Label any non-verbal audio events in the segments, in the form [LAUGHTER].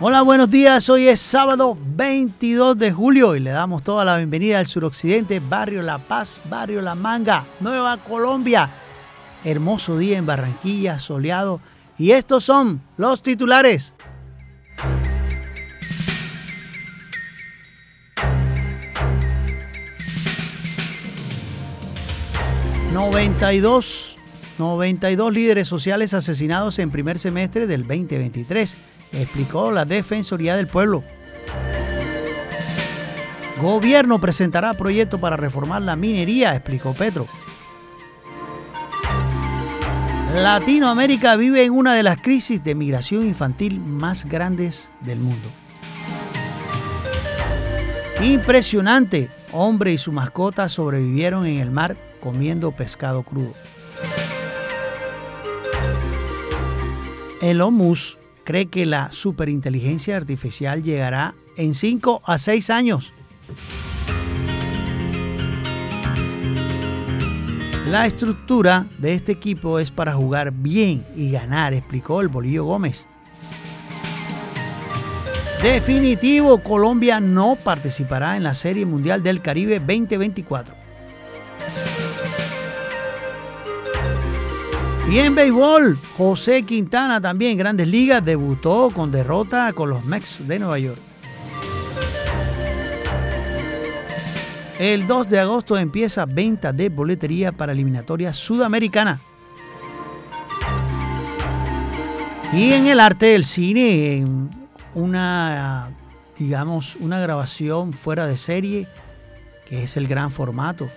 Hola, buenos días. Hoy es sábado 22 de julio y le damos toda la bienvenida al suroccidente, barrio La Paz, barrio La Manga, Nueva Colombia. Hermoso día en Barranquilla, soleado. Y estos son los titulares. ...92... 92 líderes sociales asesinados en primer semestre del 2023 explicó la Defensoría del Pueblo. Gobierno presentará proyecto para reformar la minería, explicó Petro. Latinoamérica vive en una de las crisis de migración infantil más grandes del mundo. Impresionante, hombre y su mascota sobrevivieron en el mar comiendo pescado crudo. El Musk cree que la superinteligencia artificial llegará en 5 a 6 años. La estructura de este equipo es para jugar bien y ganar, explicó el Bolillo Gómez. Definitivo, Colombia no participará en la Serie Mundial del Caribe 2024. Y en béisbol, José Quintana también Grandes Ligas debutó con derrota con los Mets de Nueva York. El 2 de agosto empieza venta de boletería para eliminatoria sudamericana. Y en el arte del cine, en una, digamos, una grabación fuera de serie, que es el gran formato.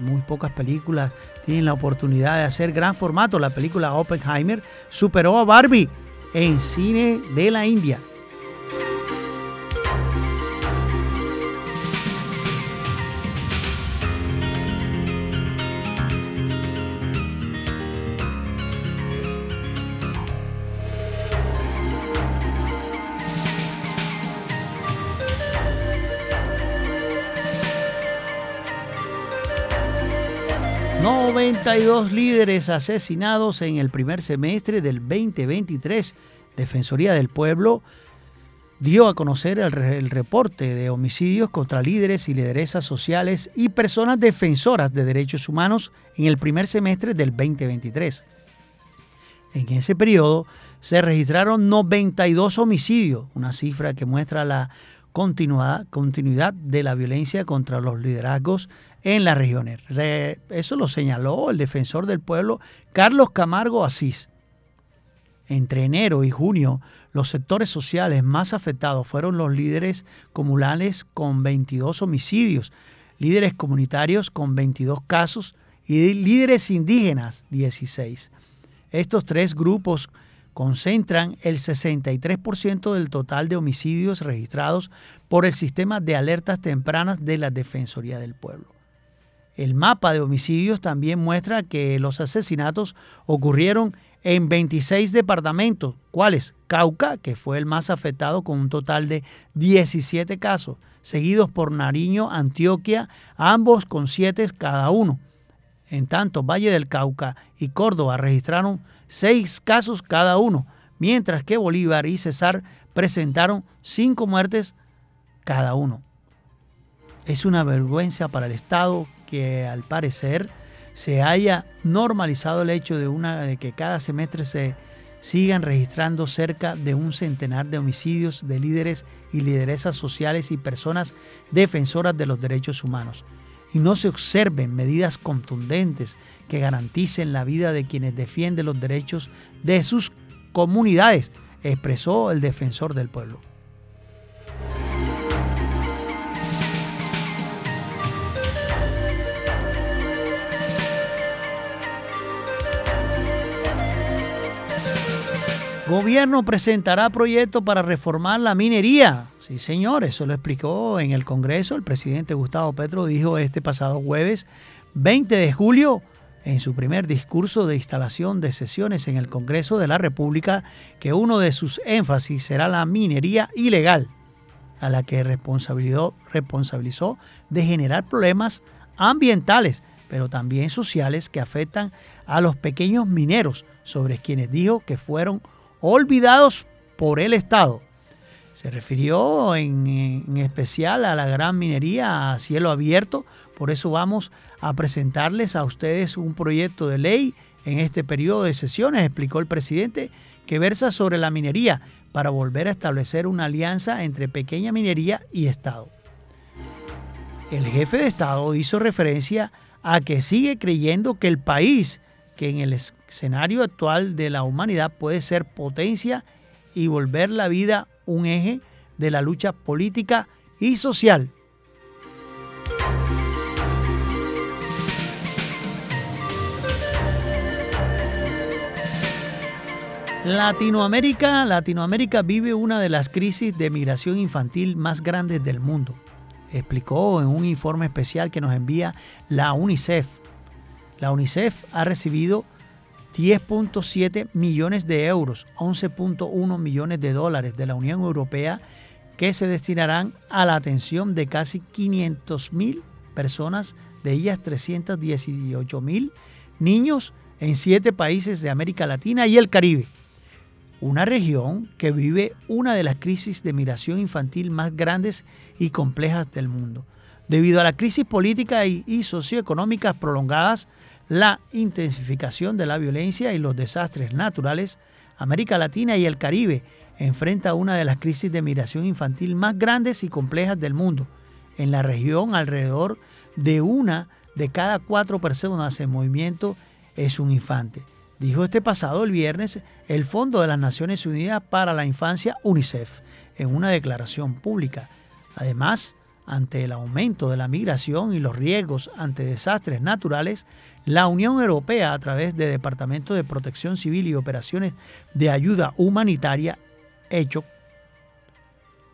Muy pocas películas tienen la oportunidad de hacer gran formato. La película Oppenheimer superó a Barbie en cine de la India. 92 líderes asesinados en el primer semestre del 2023. Defensoría del Pueblo dio a conocer el, el, reporte de homicidios contra líderes y lideresas sociales y personas defensoras de derechos humanos en el primer semestre del 2023. En ese periodo se registraron 92 homicidios, una cifra que muestra la continuidad de la violencia contra los liderazgos en las regiones. Eso lo señaló el defensor del pueblo Carlos Camargo Asís. Entre enero y junio, los sectores sociales más afectados fueron los líderes comunales con 22 homicidios, líderes comunitarios con 22 casos y líderes indígenas 16. Estos tres grupos concentran el 63% del total de homicidios registrados por el sistema de alertas tempranas de la Defensoría del Pueblo. El mapa de homicidios también muestra que los asesinatos ocurrieron en 26 departamentos, ¿cuáles? Cauca, que fue el más afectado con un total de 17 casos, seguidos por Nariño, Antioquia, ambos con 7 cada uno. En tanto, Valle del Cauca y Córdoba registraron seis casos cada uno, mientras que Bolívar y Cesar presentaron cinco muertes cada uno. Es una vergüenza para el Estado que al parecer se haya normalizado el hecho de, de que cada semestre se sigan registrando cerca de un centenar de homicidios de líderes y lideresas sociales y personas defensoras de los derechos humanos y no se observen medidas contundentes que garanticen la vida de quienes defienden los derechos de sus comunidades, expresó el defensor del pueblo. Gobierno presentará proyecto para reformar la minería. Sí, señor, eso lo explicó en el Congreso. El presidente Gustavo Petro dijo este pasado jueves 20 de julio en su primer discurso de instalación de sesiones en el Congreso de la República que uno de sus énfasis será la minería ilegal, a la que responsabilizó, de generar problemas ambientales, pero también sociales que afectan a los pequeños mineros, sobre quienes dijo que fueron olvidados por el Estado. Se refirió en, especial a la gran minería a cielo abierto, por eso vamos a presentarles a ustedes un proyecto de ley en este periodo de sesiones, explicó el presidente, que versa sobre la minería para volver a establecer una alianza entre pequeña minería y Estado. El jefe de Estado hizo referencia a que sigue creyendo que el país, que en el escenario actual de la humanidad puede ser potencia y volver la vida un eje de la lucha política y social. Latinoamérica, Latinoamérica vive una de las crisis de migración infantil más grandes del mundo, explicó en un informe especial que nos envía la UNICEF. La UNICEF ha recibido 10.7 millones de euros, 11.1 millones de dólares de la Unión Europea que se destinarán a la atención de casi 500 mil personas, de ellas 318 mil niños en siete países de América Latina y el Caribe una región que vive una de las crisis de migración infantil más grandes y complejas del mundo. Debido a la crisis política y, socioeconómicas prolongadas, la intensificación de la violencia y los desastres naturales, América Latina y el Caribe enfrenta una de las crisis de migración infantil más grandes y complejas del mundo. En la región, alrededor de una de cada cuatro personas en movimiento es un infante dijo este pasado el viernes el Fondo de las Naciones Unidas para la Infancia, UNICEF, en una declaración pública. Además, ante el aumento de la migración y los riesgos ante desastres naturales, la Unión Europea, a través del Departamento de Protección Civil y Operaciones de Ayuda Humanitaria, hecho,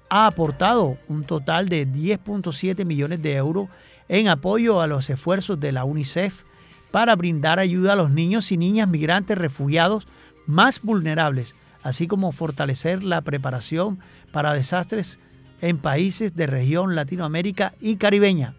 ha aportado un total de 10.7 millones de euros en apoyo a los esfuerzos de la UNICEF para brindar ayuda a los niños y niñas migrantes refugiados más vulnerables, así como fortalecer la preparación para desastres en países de región Latinoamérica y caribeña.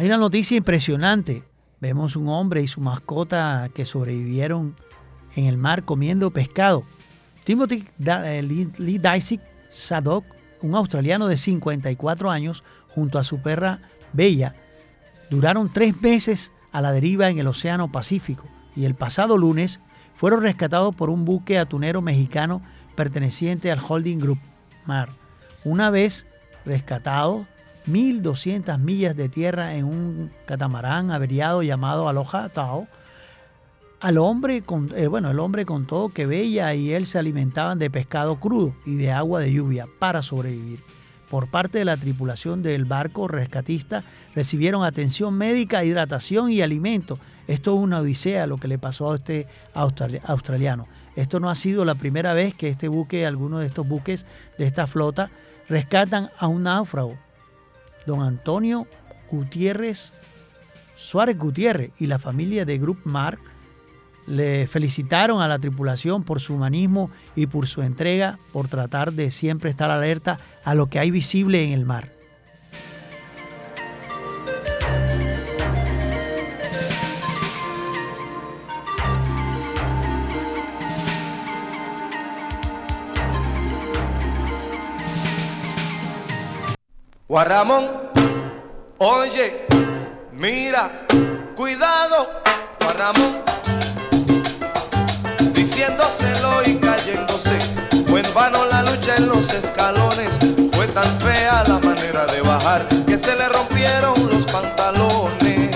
Hay una noticia impresionante. Vemos un hombre y su mascota que sobrevivieron en el mar comiendo pescado. Timothy eh, Lee Dicey Sadok, un australiano de 54 años, junto a su perra Bella, duraron tres meses a la deriva en el Océano Pacífico y el pasado lunes fueron rescatados por un buque atunero mexicano perteneciente al Holding Group Mar. Una vez rescatados, 1.200 millas de tierra en un catamarán averiado llamado Aloha Tao. Al hombre, eh, bueno, el hombre contó que Bella y él se alimentaban de pescado crudo y de agua de lluvia para sobrevivir. Por parte de la tripulación del barco rescatista recibieron atención médica, hidratación y alimento. Esto es una odisea lo que le pasó a este australiano. Esto no ha sido la primera vez que este buque, alguno de estos buques de esta flota, rescatan a un náufrago don Antonio Gutiérrez, Suárez Gutiérrez y la familia de Group Mar le felicitaron a la tripulación por su humanismo y por su entrega, por tratar de siempre estar alerta a lo que hay visible en el mar. Juan Ramón, oye, mira, cuidado, Juan Ramón, diciéndoselo y cayéndose. Fue en vano la lucha en los escalones, fue tan fea la manera de bajar que se le rompieron los pantalones.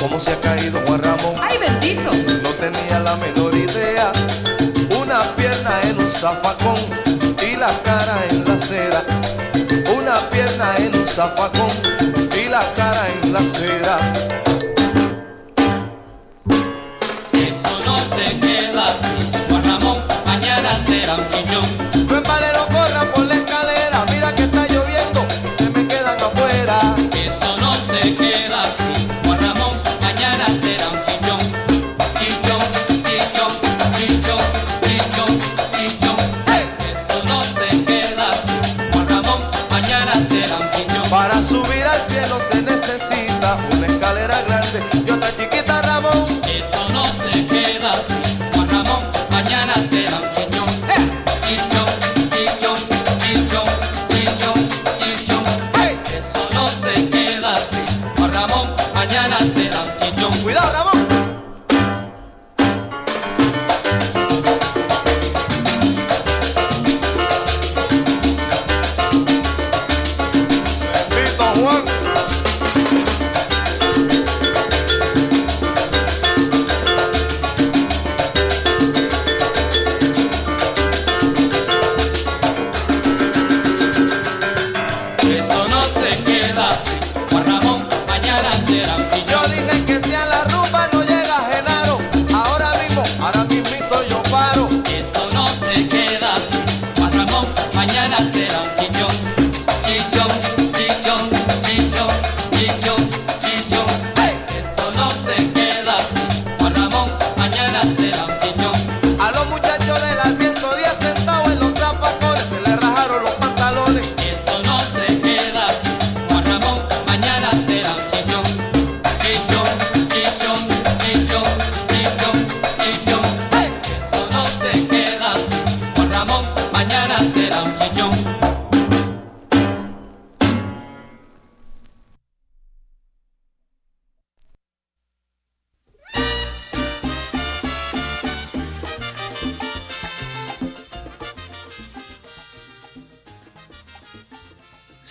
¿Cómo se ha caído Juan Ramón? ¡Ay, bendito! No tenía la menor idea, una pierna en un zafacón la cara en la seda, una pierna en un zafacón y la cara en la seda. Será un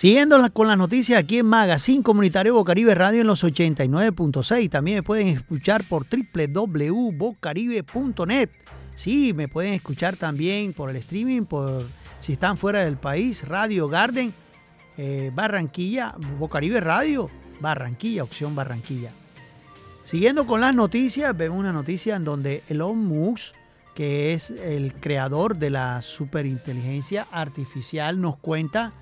Siguiendo con las noticias aquí en Magazine Comunitario Bocaribe Radio en los 89.6. También me pueden escuchar por www.bocaribe.net. Sí, me pueden escuchar también por el streaming, por si están fuera del país, Radio Garden, eh, Barranquilla, Bocaribe Radio, Barranquilla, opción Barranquilla. Siguiendo con las noticias, vemos una noticia en donde Elon Musk, que es el creador de la superinteligencia artificial, nos cuenta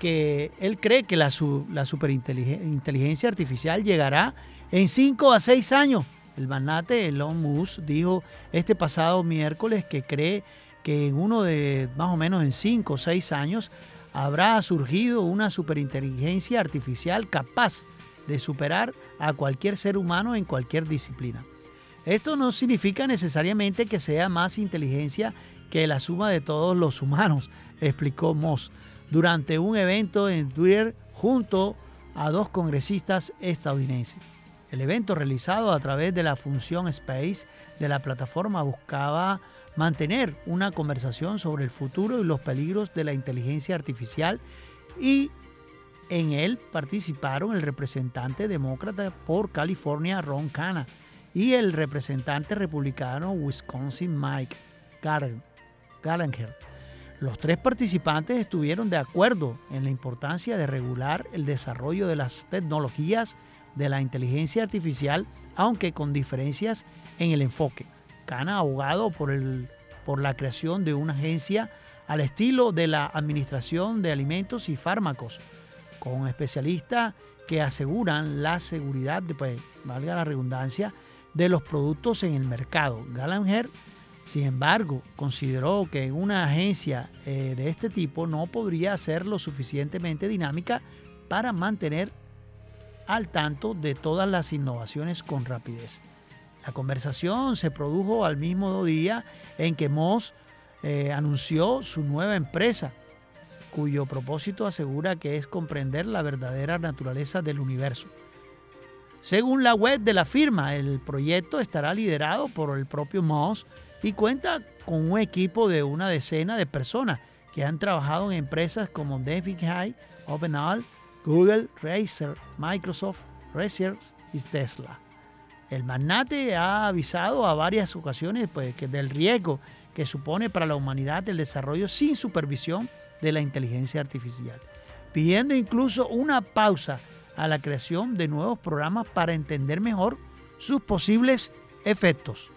que él cree que la, la superinteligencia artificial llegará en 5 a 6 años. El magnate Elon Musk dijo este pasado miércoles que cree que en uno de más o menos en 5 o 6 años habrá surgido una superinteligencia artificial capaz de superar a cualquier ser humano en cualquier disciplina. Esto no significa necesariamente que sea más inteligencia que la suma de todos los humanos, explicó Moss durante un evento en Twitter junto a dos congresistas estadounidenses. El evento realizado a través de la función Space de la plataforma buscaba mantener una conversación sobre el futuro y los peligros de la inteligencia artificial y en él participaron el representante demócrata por California Ron Khanna y el representante republicano Wisconsin Mike Gallagher. Los tres participantes estuvieron de acuerdo en la importancia de regular el desarrollo de las tecnologías de la inteligencia artificial, aunque con diferencias en el enfoque. Cana abogado por, el, por la creación de una agencia al estilo de la Administración de Alimentos y Fármacos, con especialistas que aseguran la seguridad, pues, valga la redundancia, de los productos en el mercado. Gallagher sin embargo, consideró que una agencia eh, de este tipo no podría ser lo suficientemente dinámica para mantener al tanto de todas las innovaciones con rapidez. La conversación se produjo al mismo día en que Moss eh, anunció su nueva empresa, cuyo propósito asegura que es comprender la verdadera naturaleza del universo. Según la web de la firma, el proyecto estará liderado por el propio Moss, y cuenta con un equipo de una decena de personas que han trabajado en empresas como David High, OpenAI, Google, Razer, Microsoft, Research y Tesla. El magnate ha avisado a varias ocasiones pues, que del riesgo que supone para la humanidad el desarrollo sin supervisión de la inteligencia artificial, pidiendo incluso una pausa a la creación de nuevos programas para entender mejor sus posibles efectos.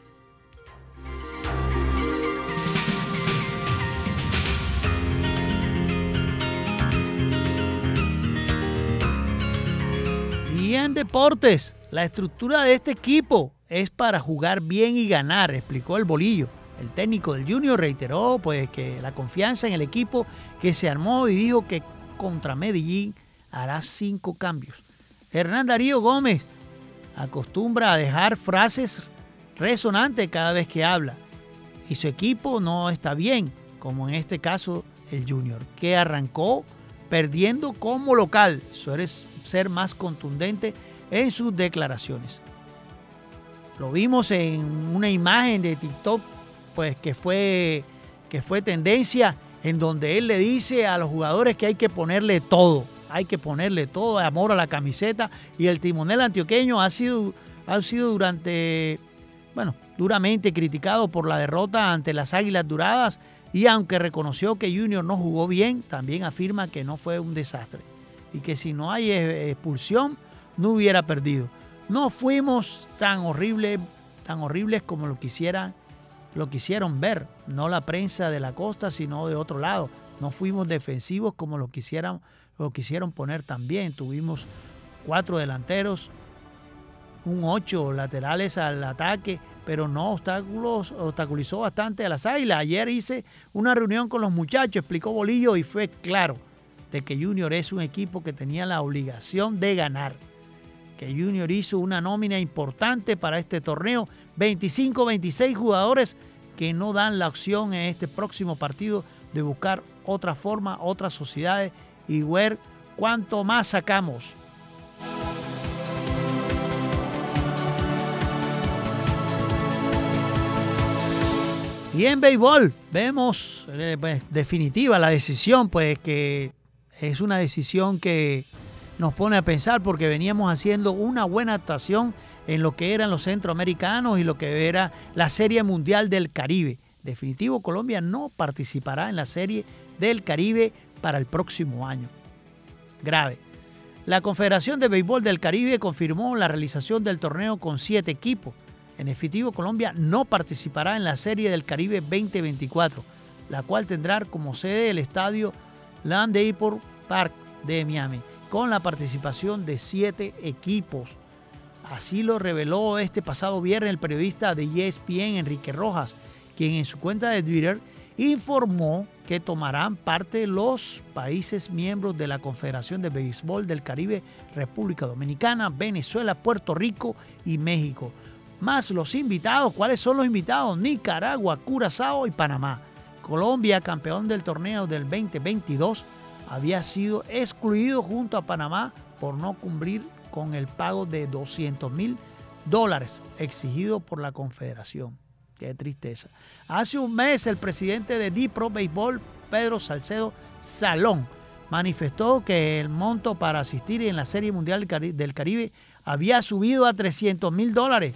Y en deportes, la estructura de este equipo es para jugar bien y ganar, explicó el bolillo. El técnico del Junior reiteró pues que la confianza en el equipo que se armó y dijo que contra Medellín hará cinco cambios. Hernán Darío Gómez acostumbra a dejar frases resonantes cada vez que habla y su equipo no está bien, como en este caso el Junior, que arrancó perdiendo como local. Suele ser más contundente en sus declaraciones. Lo vimos en una imagen de TikTok, pues que fue, que fue tendencia, en donde él le dice a los jugadores que hay que ponerle todo, hay que ponerle todo, amor a la camiseta. Y el timonel antioqueño ha sido, ha sido durante, bueno, duramente criticado por la derrota ante las Águilas Duradas y aunque reconoció que Junior no jugó bien, también afirma que no fue un desastre y que si no hay expulsión no hubiera perdido. No fuimos tan horribles, tan horribles como lo quisieran, lo quisieron ver, no la prensa de la costa, sino de otro lado. No fuimos defensivos como lo quisieran, lo quisieron poner también. Tuvimos cuatro delanteros, un ocho laterales al ataque pero no obstáculos, obstaculizó bastante a las águilas. Ayer hice una reunión con los muchachos, explicó Bolillo, y fue claro de que Junior es un equipo que tenía la obligación de ganar. Que Junior hizo una nómina importante para este torneo, 25-26 jugadores que no dan la opción en este próximo partido de buscar otra forma, otras sociedades y ver cuánto más sacamos. Y en béisbol vemos eh, pues, definitiva la decisión pues que Es una decisión que nos pone a pensar porque veníamos haciendo una buena actuación en lo que eran los centroamericanos y lo que era la Serie Mundial del Caribe. Definitivo, Colombia no participará en la Serie del Caribe para el próximo año. Grave. La Confederación de Béisbol del Caribe confirmó la realización del torneo con siete equipos. En definitivo, Colombia no participará en la Serie del Caribe 2024, la cual tendrá como sede el estadio Land Airport Park de Miami, con la participación de siete equipos. Así lo reveló este pasado viernes el periodista de ESPN, Enrique Rojas, quien en su cuenta de Twitter informó que tomarán parte los países miembros de la Confederación de Béisbol del Caribe, República Dominicana, Venezuela, Puerto Rico y México. Más los invitados, ¿cuáles son los invitados? Nicaragua, Curazao y Panamá. Colombia, campeón del torneo del 2022, había sido excluido junto a Panamá por no cumplir con el pago de 200 mil dólares exigido por la Confederación. Qué tristeza. Hace un mes el presidente de Dipro Béisbol, Pedro Salcedo Salón, manifestó que el monto para asistir en la Serie Mundial del Caribe había subido a 300 mil dólares,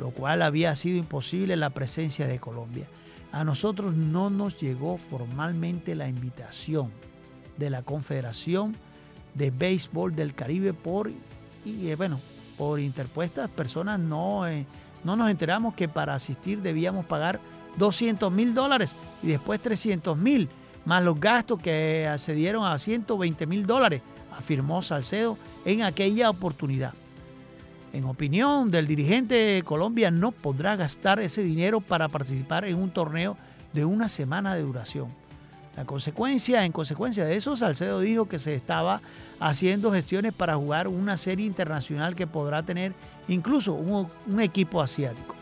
lo cual había sido imposible la presencia de Colombia. A nosotros no nos llegó formalmente la invitación de la Confederación de Béisbol del Caribe por, y, eh, bueno, por interpuestas personas no... Eh, no nos enteramos que para asistir debíamos pagar 200 mil dólares y después 300 mil, más los gastos que accedieron a 120 mil dólares, afirmó Salcedo en aquella oportunidad. En opinión del dirigente, Colombia no podrá gastar ese dinero para participar en un torneo de una semana de duración. La consecuencia, en consecuencia de eso, Salcedo dijo que se estaba haciendo gestiones para jugar una serie internacional que podrá tener incluso un, equipo asiático.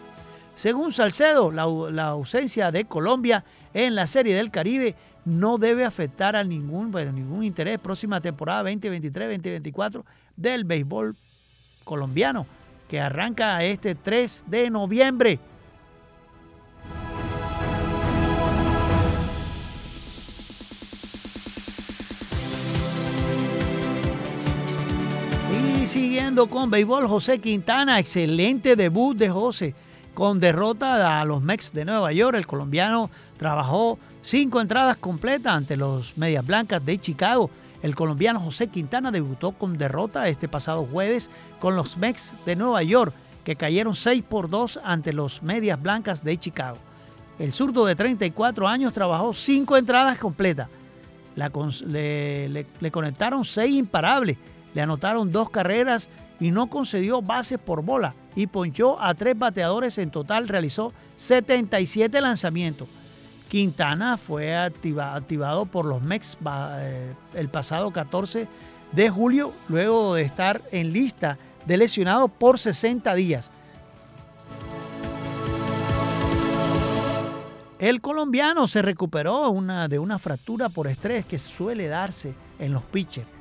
Según Salcedo, la, ausencia de Colombia en la Serie del Caribe no debe afectar a ningún, ningún interés próxima temporada 2023-2024 del béisbol colombiano, que arranca este 3 de noviembre. siguiendo con béisbol, José Quintana, excelente debut de José. Con derrota a los Mex de Nueva York, el colombiano trabajó cinco entradas completas ante los Medias Blancas de Chicago. El colombiano José Quintana debutó con derrota este pasado jueves con los Mex de Nueva York, que cayeron 6 por 2 ante los Medias Blancas de Chicago. El zurdo de 34 años trabajó cinco entradas completas. le, le conectaron seis imparables le anotaron dos carreras y no concedió bases por bola y ponchó a tres bateadores. En total realizó 77 lanzamientos. Quintana fue activado por los Mex eh, el pasado 14 de julio, luego de estar en lista de lesionados por 60 días. El colombiano se recuperó de una fractura por estrés que suele darse en los pitchers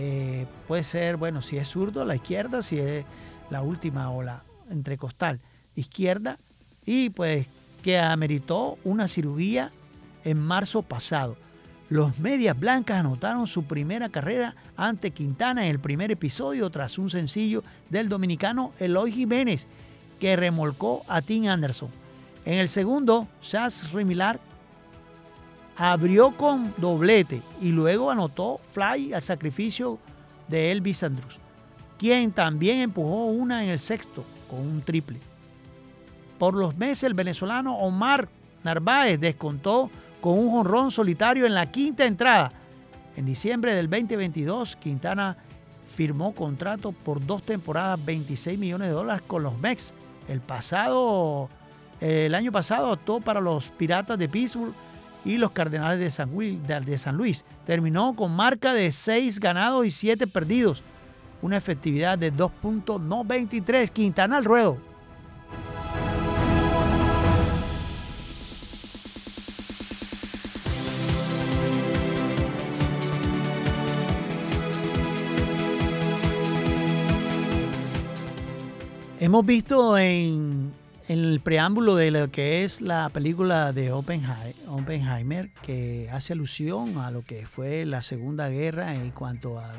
eh, puede ser, bueno, si es zurdo, la izquierda, si es la última o la entrecostal izquierda, y pues que ameritó una cirugía en marzo pasado. Los Medias Blancas anotaron su primera carrera ante Quintana en el primer episodio tras un sencillo del dominicano Eloy Jiménez, que remolcó a Tim Anderson. En el segundo, Chas Remilar abrió con doblete y luego anotó fly al sacrificio de Elvis Andrus, quien también empujó una en el sexto con un triple. Por los meses el venezolano Omar Narváez descontó con un jonrón solitario en la quinta entrada. En diciembre del 2022, Quintana firmó contrato por dos temporadas, 26 millones de dólares con los Mex. El pasado, el año pasado actuó para los Piratas de Pittsburgh y los Cardenales de San, de San Luis. Terminó con marca de 6 ganados y 7 perdidos. Una efectividad de 2.93. Quintana al ruedo. Hemos visto en el preámbulo de lo que es la película de Oppenhei- Oppenheimer, que hace alusión a lo que fue la Segunda Guerra en cuanto a,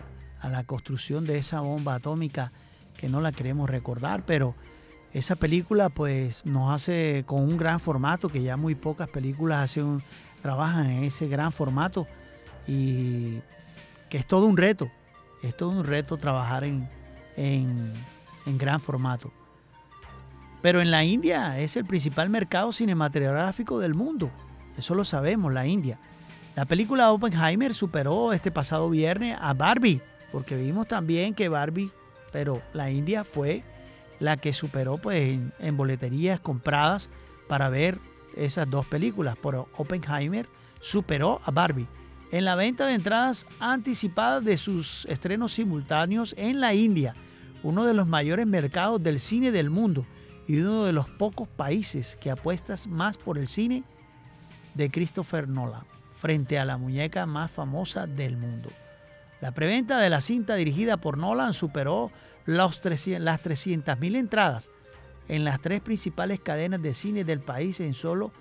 la construcción de esa bomba atómica, que no la queremos recordar, pero esa película pues nos hace con un gran formato, que ya muy pocas películas hacen, trabajan en ese gran formato, y que es todo un reto, es todo un reto trabajar en, en gran formato. Pero en la India es el principal mercado cinematográfico del mundo. Eso lo sabemos, la India. La película Oppenheimer superó este pasado viernes a Barbie, porque vimos también que Barbie, pero la India fue la que superó pues en, en boleterías compradas para ver esas dos películas. Pero Oppenheimer superó a Barbie en la venta de entradas anticipadas de sus estrenos simultáneos en la India, uno de los mayores mercados del cine del mundo y uno de los pocos países que apuestas más por el cine de Christopher Nolan, frente a la muñeca más famosa del mundo. La preventa de la cinta dirigida por Nolan superó los 300 las 300.000 entradas en las tres principales cadenas de cine del país en solo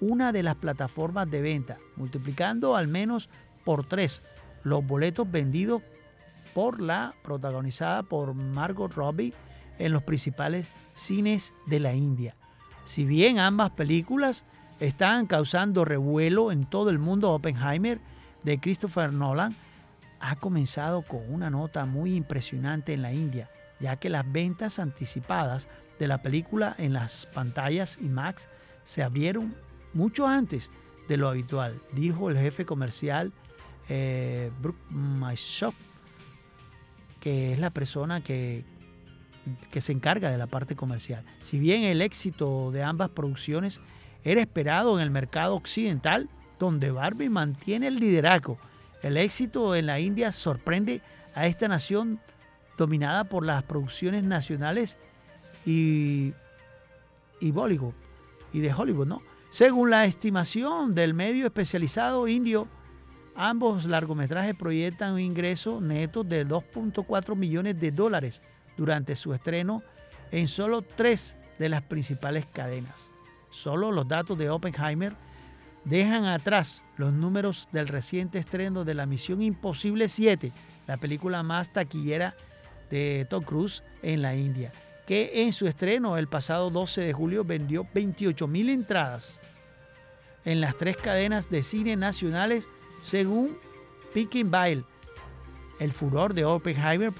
una de las plataformas de venta, multiplicando al menos por tres los boletos vendidos por la protagonizada por Margot Robbie en los principales cines de la India. Si bien ambas películas están causando revuelo en todo el mundo, Oppenheimer de Christopher Nolan ha comenzado con una nota muy impresionante en la India, ya que las ventas anticipadas de la película en las pantallas IMAX se abrieron mucho antes de lo habitual, dijo el jefe comercial eh, Brooke que es la persona que, que se encarga de la parte comercial. Si bien el éxito de ambas producciones era esperado en el mercado occidental, donde Barbie mantiene el liderazgo, el éxito en la India sorprende a esta nación dominada por las producciones nacionales y, y Bollywood y de Hollywood, ¿no? Según la estimación del medio especializado indio, ambos largometrajes proyectan un ingreso neto de 2.4 millones de dólares durante su estreno en solo tres de las principales cadenas. Solo los datos de Oppenheimer dejan atrás los números del reciente estreno de la Misión Imposible 7, la película más taquillera de Tom Cruise en la India, que en su estreno el pasado 12 de julio vendió 28 mil entradas en las tres cadenas de cine nacionales según Picking Bile. El furor de Oppenheimer,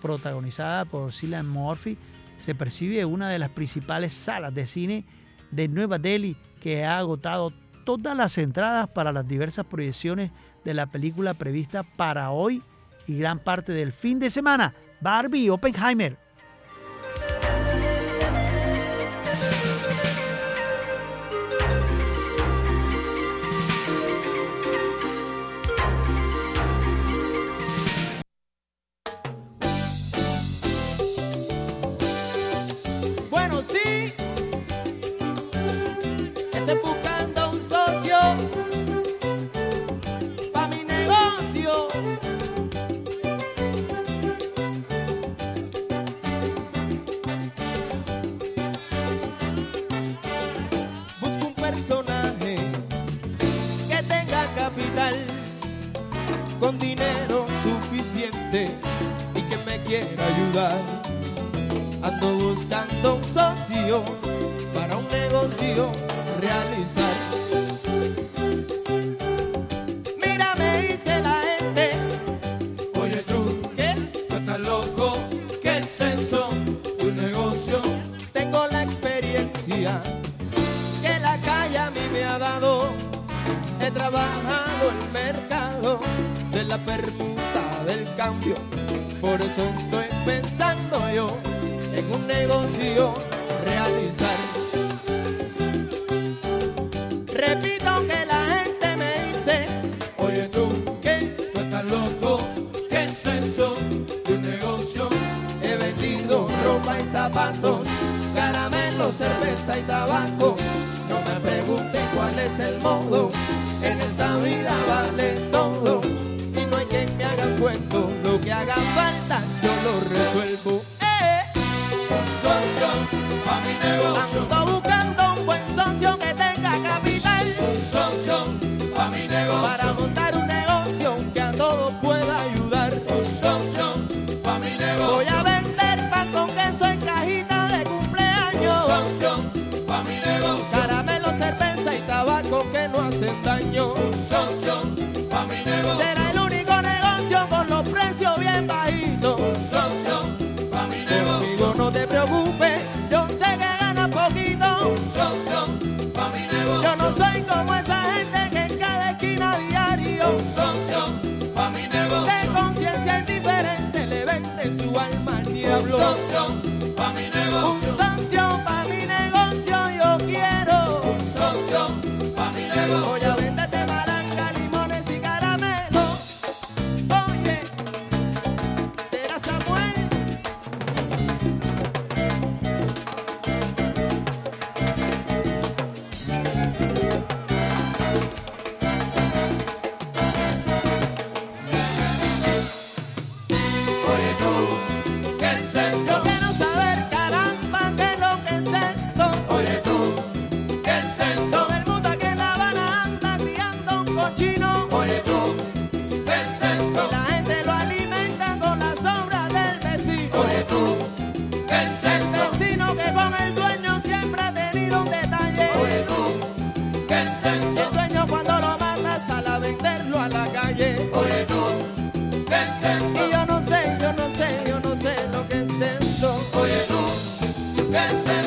protagonizada por Cillian Murphy, se percibe en una de las principales salas de cine de Nueva Delhi que ha agotado todas las entradas para las diversas proyecciones de la película prevista para hoy y gran parte del fin de semana. Barbie Oppenheimer. Con dinero suficiente y que me quiera ayudar. Ando buscando un socio para un negocio realizar. Yo lo preocupe, yo sé que gana poquito. Un socio, pa' mi negocio. Yo no soy como el pensé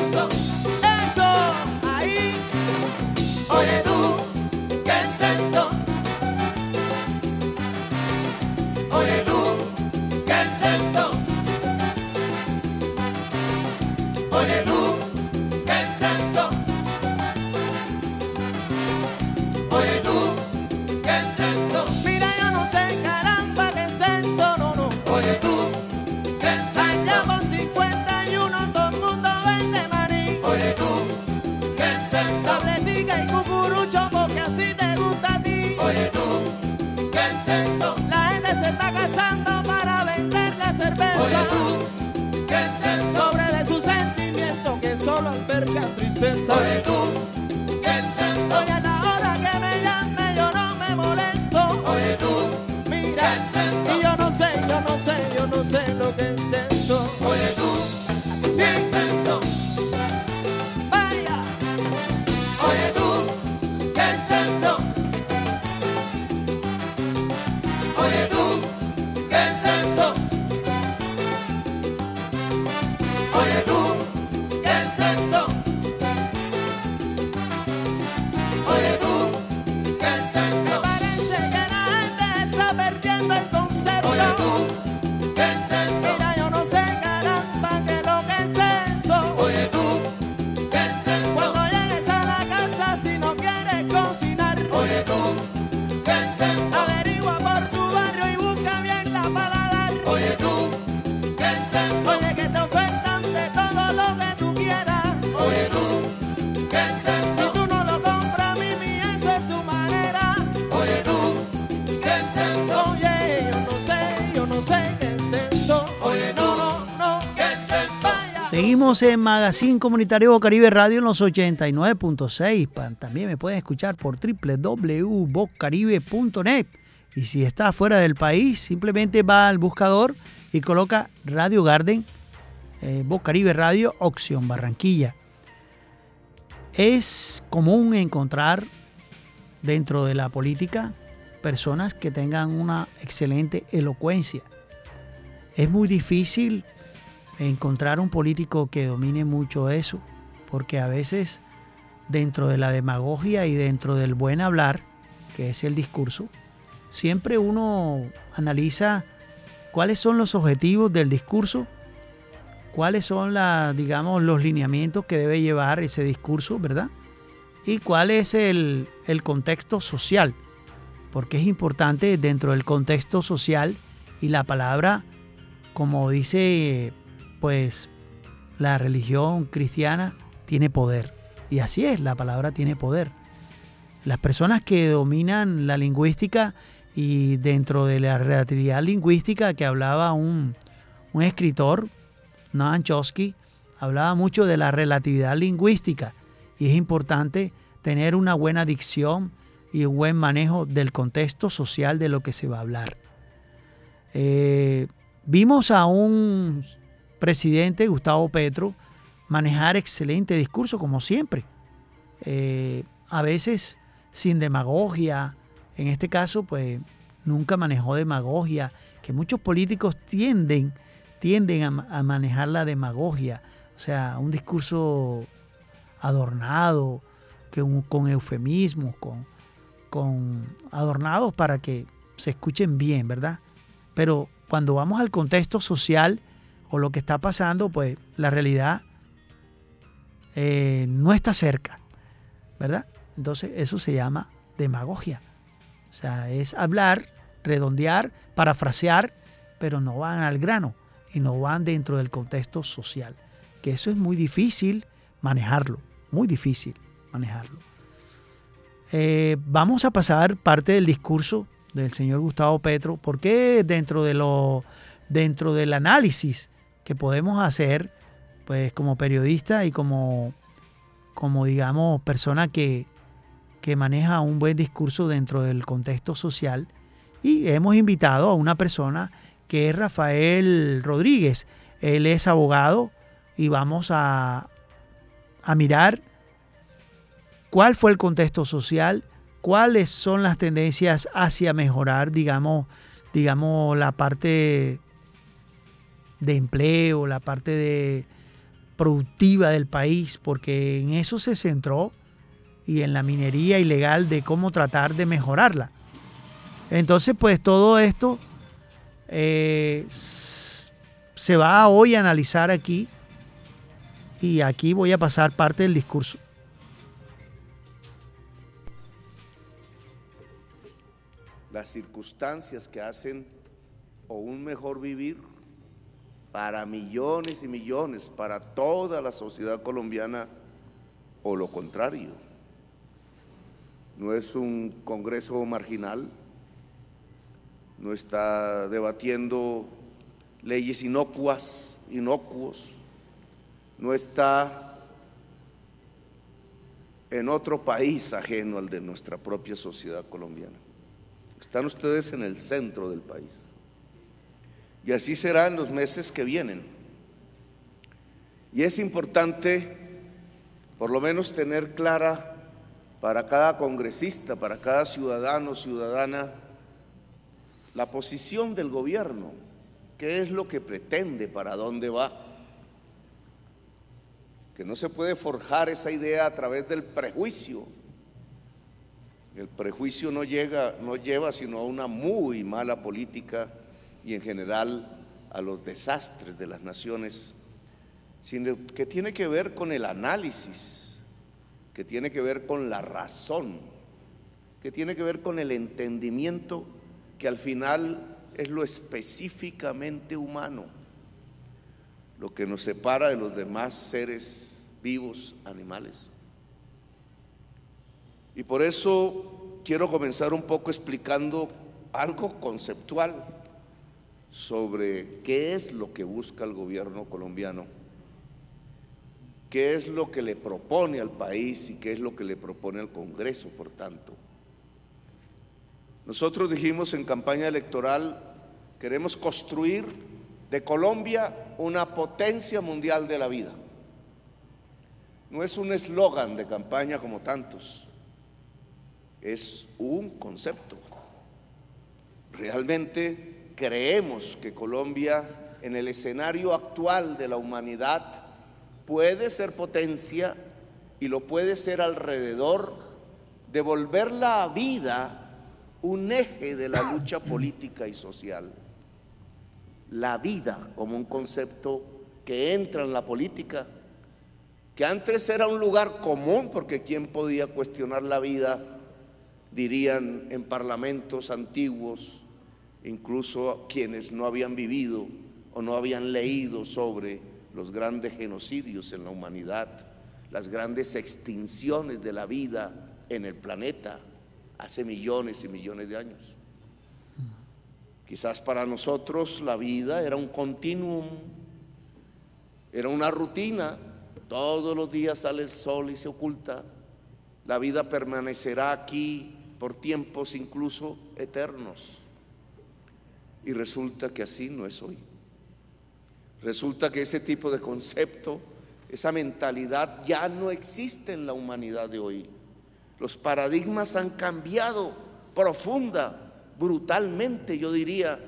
Seguimos en Magazine Comunitario Bocaribe Radio en los 89.6. También me pueden escuchar por www.bocaribe.net. Y si está fuera del país, simplemente va al buscador y coloca Radio Garden, eh, Bocaribe Radio, Opción Barranquilla. Es común encontrar dentro de la política personas que tengan una excelente elocuencia. Es muy difícil encontrar un político que domine mucho eso, porque a veces dentro de la demagogia y dentro del buen hablar, que es el discurso, siempre uno analiza cuáles son los objetivos del discurso, cuáles son digamos, los lineamientos que debe llevar ese discurso, ¿verdad? Y cuál es el, el contexto social, porque es importante dentro del contexto social y la palabra, como dice pues la religión cristiana tiene poder. Y así es, la palabra tiene poder. Las personas que dominan la lingüística y dentro de la relatividad lingüística que hablaba un, un escritor, Noam Chomsky, hablaba mucho de la relatividad lingüística y es importante tener una buena dicción y un buen manejo del contexto social de lo que se va a hablar. Eh, vimos a un presidente Gustavo Petro manejar excelente discurso, como siempre. Eh, a veces sin demagogia, en este caso, pues nunca manejó demagogia, que muchos políticos tienden, tienden a, a manejar la demagogia, o sea, un discurso adornado, que un, con eufemismos, con, con adornados para que se escuchen bien, ¿verdad? Pero cuando vamos al contexto social, o lo que está pasando, pues la realidad eh, no está cerca, ¿verdad? Entonces eso se llama demagogia. O sea, es hablar, redondear, parafrasear, pero no van al grano y no van dentro del contexto social. Que eso es muy difícil manejarlo, muy difícil manejarlo. Eh, vamos a pasar parte del discurso del señor Gustavo Petro, porque dentro de lo dentro del análisis que podemos hacer, pues como periodista y como, como digamos, persona que, que maneja un buen discurso dentro del contexto social, y hemos invitado a una persona que es Rafael Rodríguez. Él es abogado y vamos a, a mirar cuál fue el contexto social, cuáles son las tendencias hacia mejorar, digamos, digamos la parte de empleo, la parte de productiva del país, porque en eso se centró y en la minería ilegal de cómo tratar de mejorarla. Entonces, pues todo esto eh, se va hoy a analizar aquí y aquí voy a pasar parte del discurso. las circunstancias que hacen o un mejor vivir para millones y millones, para toda la sociedad colombiana, o lo contrario. No es un congreso marginal, no está debatiendo leyes inocuas, inocuos, no está en otro país ajeno al de nuestra propia sociedad colombiana. Están ustedes en el centro del país. Y así será en los meses que vienen. Y es importante, por lo menos, tener clara para cada congresista, para cada ciudadano, ciudadana, la posición del gobierno, qué es lo que pretende, para dónde va. Que no se puede forjar esa idea a través del prejuicio. El prejuicio no, llega, no lleva sino a una muy mala política y en general a los desastres de las naciones, sino que tiene que ver con el análisis, que tiene que ver con la razón, que tiene que ver con el entendimiento que al final es lo específicamente humano, lo que nos separa de los demás seres vivos, animales. Y por eso quiero comenzar un poco explicando algo conceptual sobre qué es lo que busca el gobierno colombiano, qué es lo que le propone al país y qué es lo que le propone al Congreso, por tanto. Nosotros dijimos en campaña electoral, queremos construir de Colombia una potencia mundial de la vida. No es un eslogan de campaña como tantos, es un concepto. Realmente creemos que Colombia en el escenario actual de la humanidad puede ser potencia y lo puede ser alrededor de volver la vida un eje de la lucha política y social. La vida como un concepto que entra en la política, que antes era un lugar común porque quién podía cuestionar la vida, dirían en parlamentos antiguos, incluso quienes no habían vivido o no habían leído sobre los grandes genocidios en la humanidad, las grandes extinciones de la vida en el planeta hace millones y millones de años. Quizás para nosotros la vida era un continuum, era una rutina, todos los días sale el sol y se oculta, la vida permanecerá aquí por tiempos incluso eternos. Y resulta que así no es hoy. Resulta que ese tipo de concepto, esa mentalidad ya no existe en la humanidad de hoy. Los paradigmas han cambiado profunda, brutalmente, yo diría.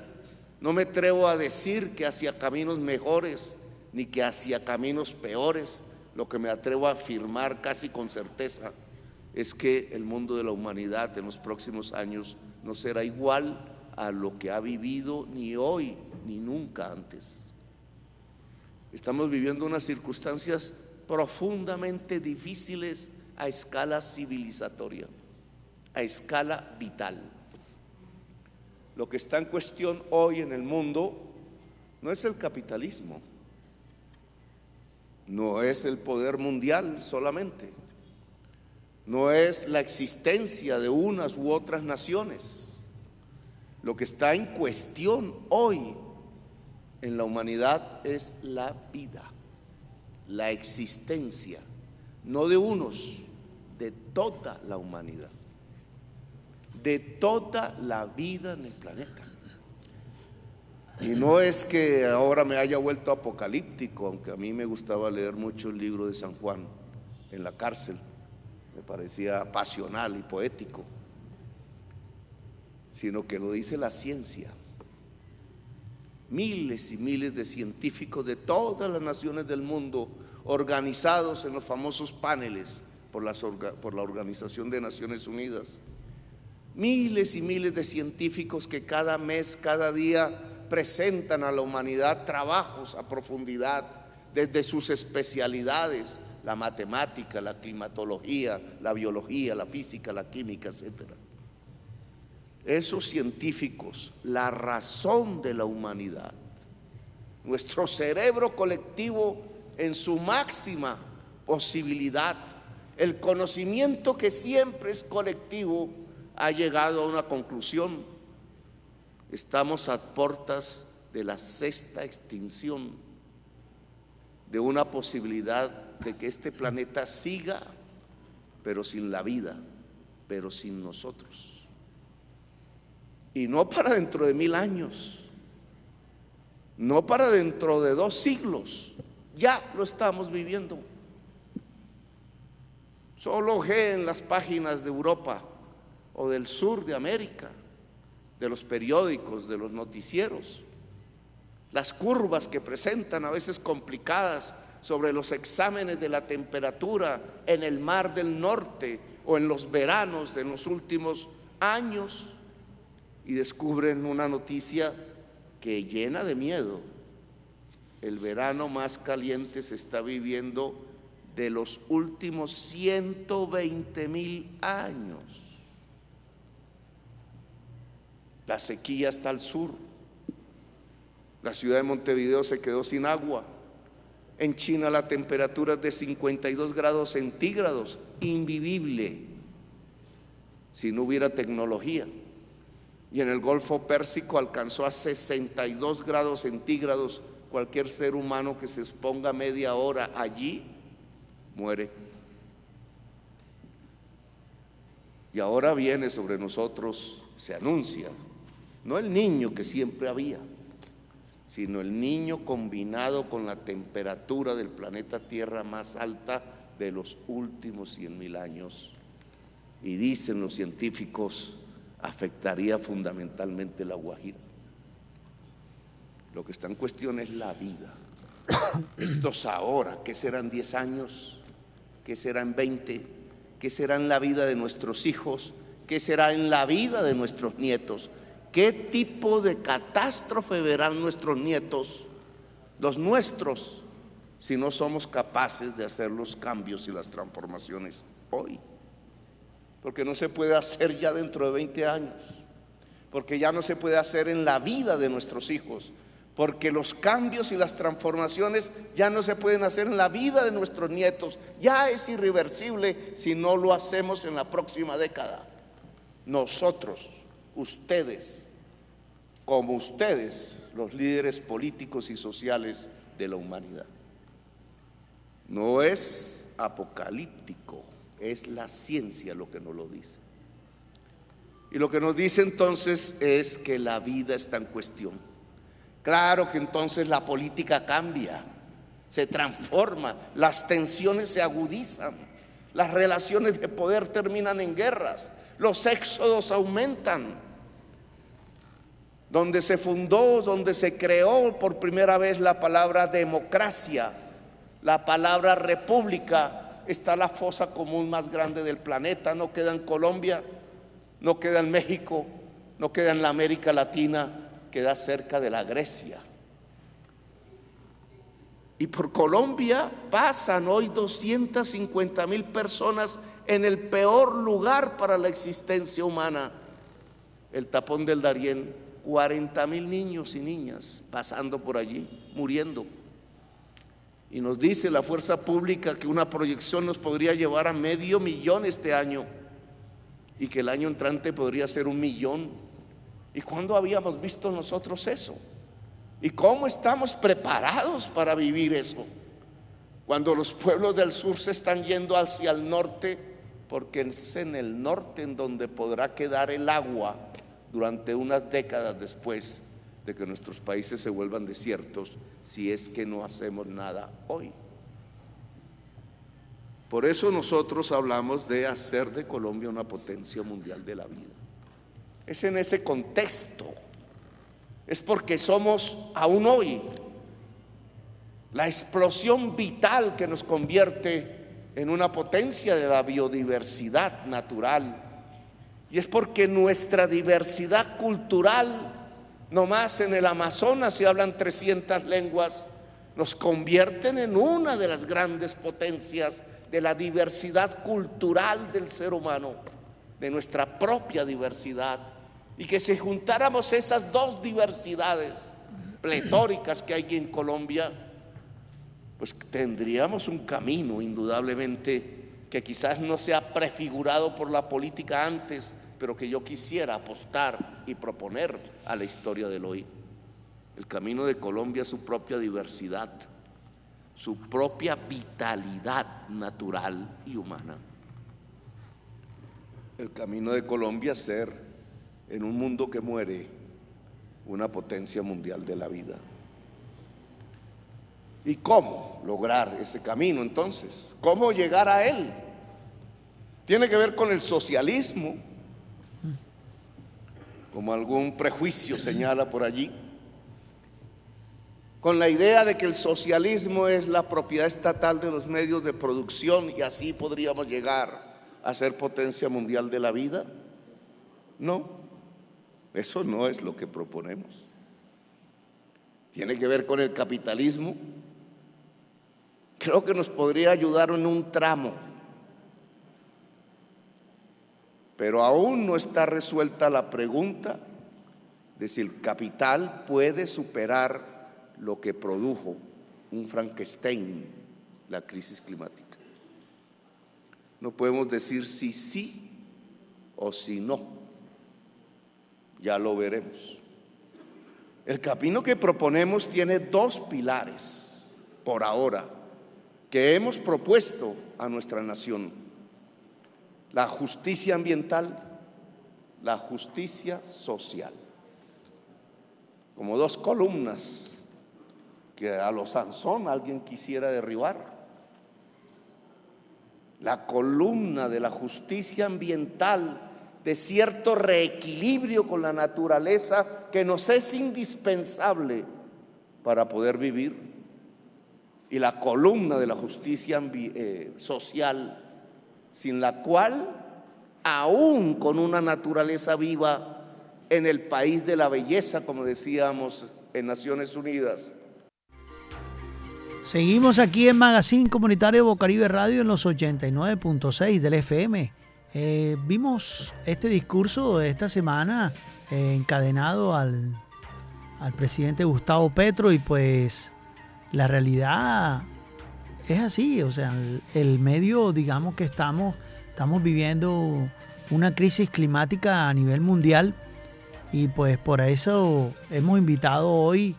No me atrevo a decir que hacia caminos mejores ni que hacia caminos peores. Lo que me atrevo a afirmar casi con certeza es que el mundo de la humanidad en los próximos años no será igual a lo que ha vivido ni hoy ni nunca antes. Estamos viviendo unas circunstancias profundamente difíciles a escala civilizatoria, a escala vital. Lo que está en cuestión hoy en el mundo no es el capitalismo, no es el poder mundial solamente, no es la existencia de unas u otras naciones. Lo que está en cuestión hoy en la humanidad es la vida, la existencia, no de unos, de toda la humanidad, de toda la vida en el planeta. Y no es que ahora me haya vuelto apocalíptico, aunque a mí me gustaba leer mucho el libro de San Juan en la cárcel, me parecía pasional y poético, sino que lo dice la ciencia. Miles y miles de científicos de todas las naciones del mundo organizados en los famosos paneles por, por la Organización de Naciones Unidas. Miles y miles de científicos que cada mes, cada día presentan a la humanidad trabajos a profundidad desde sus especialidades, la matemática, la climatología, la biología, la física, la química, etc. Esos científicos, la razón de la humanidad, nuestro cerebro colectivo en su máxima posibilidad, el conocimiento que siempre es colectivo, ha llegado a una conclusión. Estamos a puertas de la sexta extinción, de una posibilidad de que este planeta siga, pero sin la vida, pero sin nosotros. Y no para dentro de mil años, no para dentro de dos siglos, ya lo estamos viviendo. Solo en las páginas de Europa o del sur de América de los periódicos, de los noticieros, las curvas que presentan a veces complicadas sobre los exámenes de la temperatura en el mar del norte o en los veranos de los últimos años y descubren una noticia que llena de miedo. El verano más caliente se está viviendo de los últimos 120 mil años. La sequía está al sur. La ciudad de Montevideo se quedó sin agua. En China la temperatura es de 52 grados centígrados, invivible, si no hubiera tecnología. Y en el Golfo Pérsico alcanzó a 62 grados centígrados. Cualquier ser humano que se exponga media hora allí muere. Y ahora viene sobre nosotros, se anuncia no el niño que siempre había, sino el niño combinado con la temperatura del planeta Tierra más alta de los últimos cien mil años. Y dicen los científicos, afectaría fundamentalmente la Guajira. Lo que está en cuestión es la vida. [COUGHS] Estos ahora, ¿qué serán 10 años? ¿Qué serán 20? ¿Qué será en la vida de nuestros hijos? ¿Qué será en la vida de nuestros nietos? ¿Qué tipo de catástrofe verán nuestros nietos, los nuestros, si no somos capaces de hacer los cambios y las transformaciones hoy? Porque no se puede hacer ya dentro de 20 años, porque ya no se puede hacer en la vida de nuestros hijos, porque los cambios y las transformaciones ya no se pueden hacer en la vida de nuestros nietos, ya es irreversible si no lo hacemos en la próxima década. Nosotros, ustedes, como ustedes, los líderes políticos y sociales de la humanidad. No es apocalíptico, es la ciencia lo que nos lo dice. Y lo que nos dice entonces es que la vida está en cuestión. Claro que entonces la política cambia, se transforma, las tensiones se agudizan, Las relaciones de poder terminan en guerras. Los éxodos aumentan. Donde se fundó, donde se creó por primera vez la palabra democracia, la palabra república, está la fosa común más grande del planeta. No queda en Colombia, no queda en México, no queda en la América Latina, queda cerca de la Grecia. Y por Colombia pasan hoy 250 mil personas en el peor lugar para la existencia humana, el tapón del Darién, 40 mil niños y niñas pasando por allí, muriendo. Y nos dice la fuerza pública que una proyección nos podría llevar a medio millón este año y que el año entrante podría ser un millón. ¿Y cuándo habíamos visto nosotros eso? ¿Y cómo estamos preparados para vivir eso? Cuando los pueblos del sur se están yendo hacia el norte, porque es en el norte en donde podrá quedar el agua durante unas décadas después de que nuestros países se vuelvan desiertos, si es que no hacemos nada hoy. Por eso nosotros hablamos de hacer de Colombia una potencia mundial de la vida. Es en ese contexto es porque somos aún hoy la explosión vital que nos convierte en una potencia de la biodiversidad natural. Y es porque nuestra diversidad cultural, no más en el Amazonas se hablan 300 lenguas, nos convierten en una de las grandes potencias de la diversidad cultural del ser humano, de nuestra propia diversidad. Y que si juntáramos esas dos diversidades pletóricas que hay en Colombia, pues tendríamos un camino indudablemente que quizás no sea prefigurado por la política antes, pero que yo quisiera apostar y proponer a la historia del hoy. El camino de Colombia es su propia diversidad, su propia vitalidad natural y humana. El camino de Colombia es ser en un mundo que muere, una potencia mundial de la vida. ¿Y cómo lograr ese camino entonces? ¿Cómo llegar a él? Tiene que ver con el socialismo, como algún prejuicio señala por allí, con la idea de que el socialismo es la propiedad estatal de los medios de producción y así podríamos llegar a ser potencia mundial de la vida. No, eso no es lo que proponemos. Tiene que ver con el capitalismo. Creo que nos podría ayudar en un tramo, pero aún no está resuelta la pregunta de si el capital puede superar lo que produjo un Frankenstein, la crisis climática. No podemos decir si sí o si no ya lo veremos. El camino que proponemos tiene dos pilares por ahora que hemos propuesto a nuestra nación. La justicia ambiental, la justicia social. Como dos columnas que a los Sansón alguien quisiera derribar. La columna de la justicia ambiental de cierto reequilibrio con la naturaleza que nos es indispensable para poder vivir. Y la columna de la justicia eh, social, sin la cual, aún con una naturaleza viva en el país de la belleza, como decíamos en Naciones Unidas, Seguimos aquí en Magazine Comunitario Bocaribe Radio en los 89.6 del FM. Eh, vimos este discurso de esta semana eh, encadenado al, presidente Gustavo Petro y pues la realidad es así, o sea, el, medio, digamos que estamos, estamos viviendo una crisis climática a nivel mundial y pues por eso hemos invitado hoy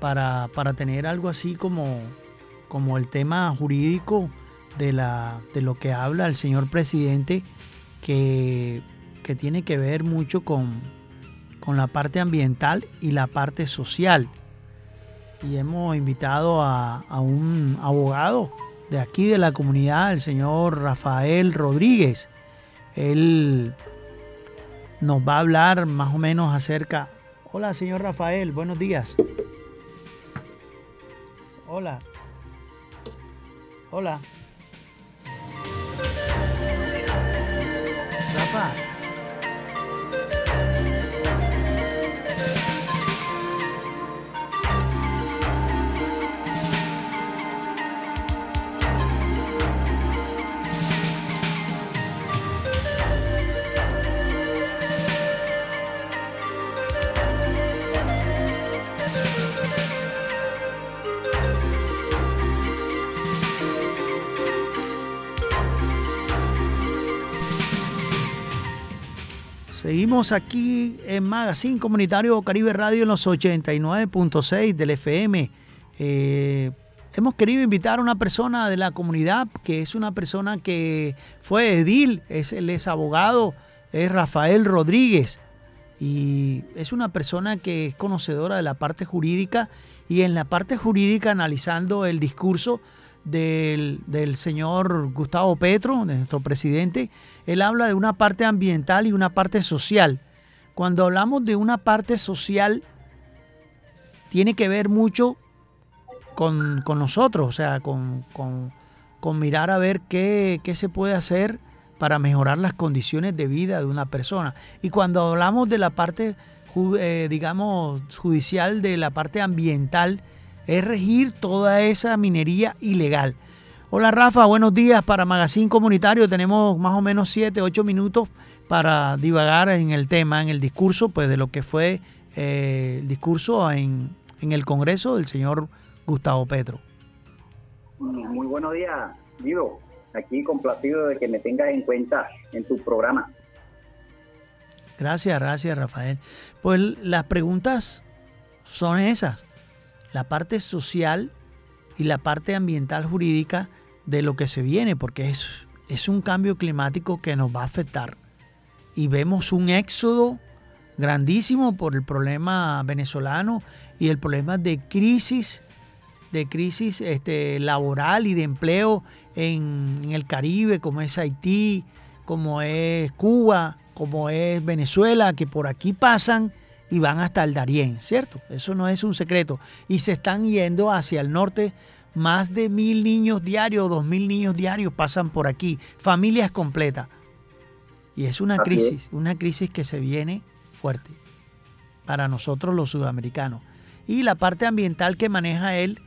para, para tener algo así como, como el tema jurídico de, la, de lo que habla el señor presidente que, tiene que ver mucho con, la parte ambiental y la parte social. Y hemos invitado a, un abogado, de aquí de la comunidad, el señor Rafael Rodríguez. Él nos va a hablar más o menos acerca. Hola, señor Rafael, buenos días. Hola. Hola. Rafa. Seguimos aquí en Magazine Comunitario Caribe Radio en los 89.6 del FM. Eh, hemos querido invitar a una persona de la comunidad que es una persona que fue edil, es, él es abogado, es Rafael Rodríguez y es una persona que es conocedora de la parte jurídica y en la parte jurídica analizando el discurso del, señor Gustavo Petro, nuestro presidente, él habla de una parte ambiental y una parte social. Cuando hablamos de una parte social, tiene que ver mucho con, nosotros, o sea, con, mirar a ver qué, qué, se puede hacer para mejorar las condiciones de vida de una persona. Y cuando hablamos de la parte, eh, digamos, judicial, de la parte ambiental, es regir toda esa minería ilegal. Hola Rafa, buenos días para Magazine Comunitario. Tenemos más o menos 7, 8 minutos para divagar en el tema, en el discurso, pues de lo que fue eh, el discurso en, en, el Congreso del señor Gustavo Petro. Muy buenos días, Guido. Aquí complacido de que me tengas en cuenta en tu programa. Gracias, gracias Rafael. Pues las preguntas son esas la parte social y la parte ambiental jurídica de lo que se viene, porque es, es un cambio climático que nos va a afectar. Y vemos un éxodo grandísimo por el problema venezolano y el problema de crisis, de crisis este, laboral y de empleo en, en el Caribe, como es Haití, como es Cuba, como es Venezuela, que por aquí pasan y van hasta el Darién, ¿cierto? Eso no es un secreto. Y se están yendo hacia el norte. Más de mil niños diarios, dos mil niños diarios pasan por aquí, familias completas. Y es una crisis, una crisis que se viene fuerte para nosotros los sudamericanos. Y la parte ambiental que maneja él,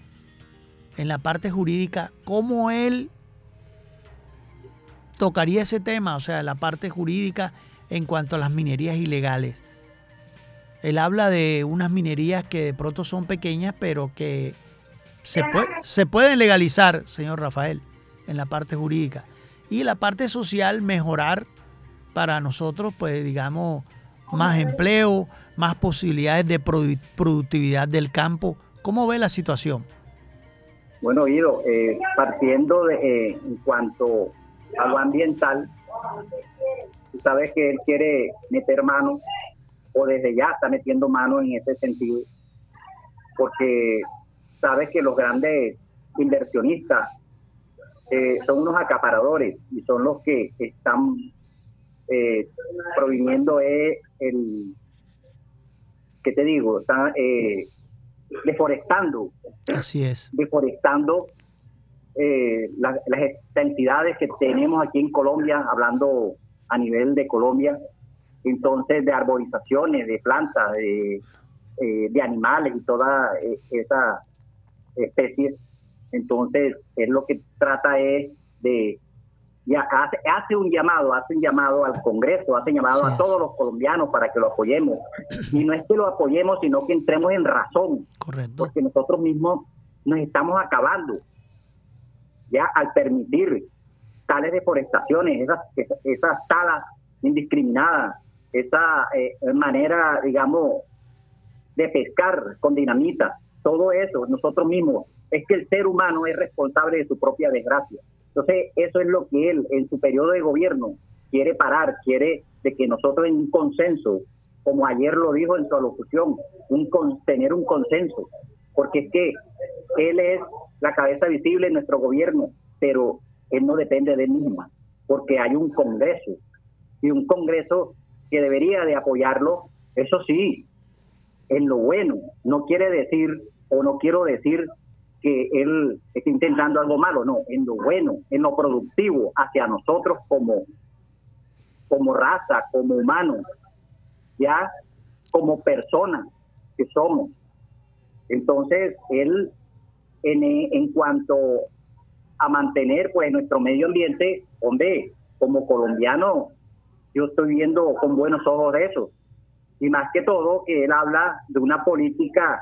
en la parte jurídica, cómo él tocaría ese tema, o sea, la parte jurídica en cuanto a las minerías ilegales. Él habla de unas minerías que de pronto son pequeñas, pero que se, se pueden legalizar, señor Rafael, en la parte jurídica. Y la parte social, mejorar para nosotros, pues digamos, más empleo, más posibilidades de productividad del campo. ¿Cómo ve la situación? Bueno, Ido, eh, partiendo de, eh, en cuanto a lo ambiental, tú sabes que él quiere meter mano o desde ya está metiendo mano en ese sentido, porque sabes que los grandes inversionistas eh, son unos acaparadores y son los que están eh, proviniendo el, ¿qué te digo? Están eh, deforestando. Así es. Deforestando eh, las entidades que tenemos aquí en Colombia, hablando a nivel de Colombia, entonces de arborizaciones, de plantas, de, eh, de animales y toda eh, esa especies. Entonces, es lo que trata es de, ya hace, hace, un llamado, hace un llamado al Congreso, hace un llamado a todos los colombianos para que lo apoyemos. Y no es que lo apoyemos, sino que entremos en razón. Correcto. Porque nosotros mismos nos estamos acabando. Ya al permitir tales deforestaciones, esas, esas, esas talas indiscriminadas, esa eh, manera, digamos, de pescar con dinamita, todo eso, nosotros mismos, es que el ser humano es responsable de su propia desgracia. Entonces, eso es lo que él, en su periodo de gobierno, quiere parar, quiere de que nosotros en un consenso, como ayer lo dijo en su alocución, un, tener un consenso, porque es que él es la cabeza visible de nuestro gobierno, pero él no depende de él misma, porque hay un Congreso y un Congreso que debería de apoyarlo, eso sí, en lo bueno, no quiere decir o no quiero decir que él está intentando algo malo, no, en lo bueno, en lo productivo hacia nosotros como, como raza, como humanos, ya como personas que somos. Entonces, él, en, en cuanto a mantener pues nuestro medio ambiente, hombre, como colombiano, yo estoy viendo con buenos ojos eso. Y más que todo, que él habla de una política,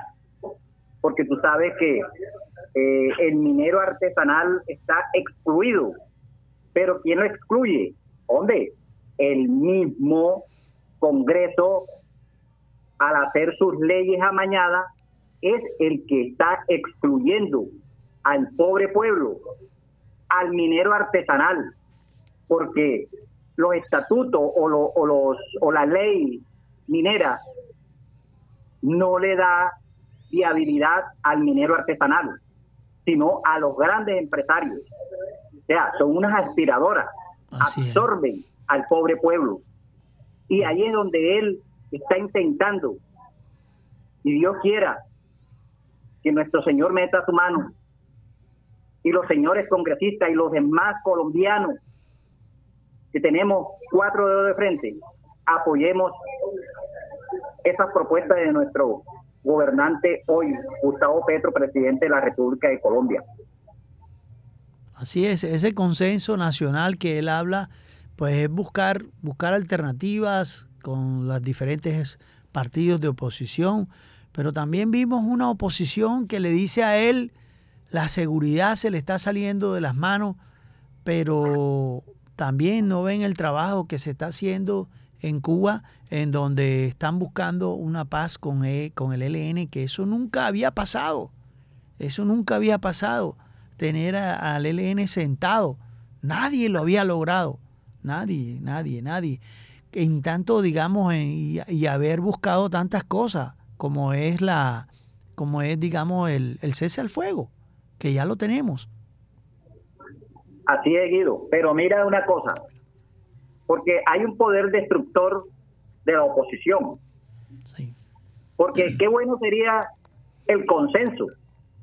porque tú sabes que eh, el minero artesanal está excluido. Pero ¿quién lo excluye? Hombre, el mismo Congreso, al hacer sus leyes amañadas, es el que está excluyendo al pobre pueblo, al minero artesanal, porque los estatutos o, o, los, o la ley minera no le da viabilidad al minero artesanal, sino a los grandes empresarios. O sea, son unas aspiradoras, absorben al pobre pueblo. Y ahí es donde él está intentando, y Dios quiera, que nuestro Señor meta su mano y los señores congresistas y los demás colombianos que tenemos cuatro dedos de frente, apoyemos esas propuestas de nuestro gobernante hoy, Gustavo Petro, presidente de la República de Colombia. Así es, ese consenso nacional que él habla, pues es buscar, buscar alternativas con los diferentes partidos de oposición, pero también vimos una oposición que le dice a él, la seguridad se le está saliendo de las manos, pero también no ven el trabajo que se está haciendo en Cuba, en donde están buscando una paz con, e, con el LN, que eso nunca había pasado. Eso nunca había pasado, tener al LN sentado. Nadie lo había logrado. Nadie, nadie, nadie. En tanto, digamos, y, haber buscado tantas cosas, como es la, como es, digamos, el, el cese al fuego, que ya lo tenemos. Así es, Guido. Pero mira una cosa, porque hay un poder destructor de la oposición. Sí. Porque qué bueno sería el consenso.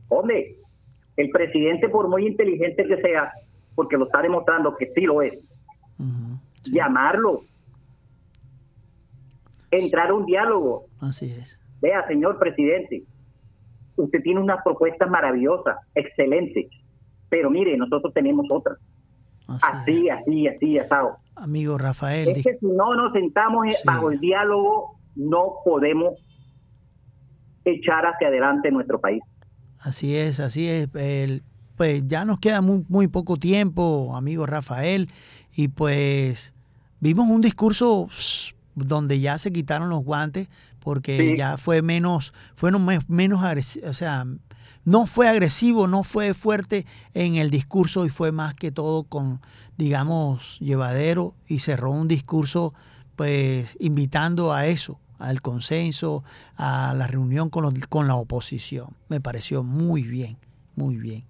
Hombre, el presidente, por muy inteligente que sea, porque lo está demostrando que sí lo es, llamarlo, entrar a un diálogo. Así es. Vea, señor presidente, usted tiene unas propuestas maravillosas, excelentes, pero mire, nosotros tenemos otras. Así, así, así, asado. Amigo Rafael. Es que si no nos sentamos bajo el diálogo, no podemos echar hacia adelante nuestro país. Así es, así es. pues ya nos queda muy, muy poco tiempo, amigo Rafael, y pues vimos un discurso donde ya se quitaron los guantes porque ya fue menos, fueron menos o sea, no fue agresivo, no fue fuerte en el discurso y fue más que todo con, digamos, llevadero y cerró un discurso pues invitando a eso, al consenso, a la reunión con, con la oposición. Me pareció muy bien, muy bien.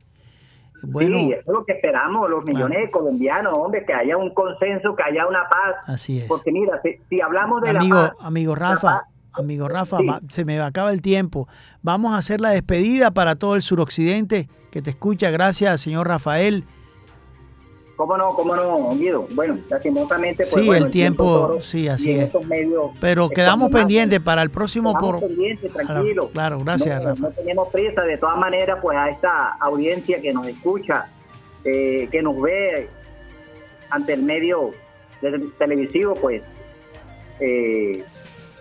Bueno, sí, eso es lo que esperamos los millones de colombianos, hombre, que haya un consenso, que haya una paz. Así es. Porque mira, si, hablamos de amigo, la paz, amigo Rafa, amigo Rafa, se me acaba el tiempo. Vamos a hacer la despedida para todo el suroccidente que te escucha. Gracias, señor Rafael. ¿Cómo no? ¿Cómo no, Guido? Bueno, lastimosamente... Pues, sí, el tiempo, sí, así es. Pero quedamos pendientes para el próximo... por... pendientes, tranquilo. Claro, gracias, Rafa. No tenemos prisa, de todas maneras, pues a esta audiencia que nos escucha, eh, que nos ve ante el medio televisivo, pues... Eh,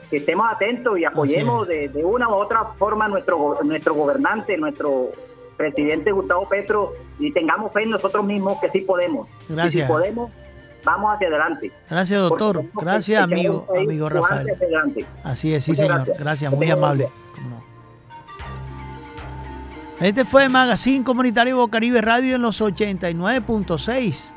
que estemos atentos y apoyemos de, una u otra forma nuestro nuestro gobernante, nuestro presidente Gustavo Petro y tengamos fe en nosotros mismos que sí podemos. Gracias. Y si podemos, vamos hacia adelante. Gracias, doctor. Gracias, amigo, amigo Rafael. Así es, sí, señor. Gracias, muy amable. Este fue Magazine Comunitario Bocaribe Radio en los 89.6.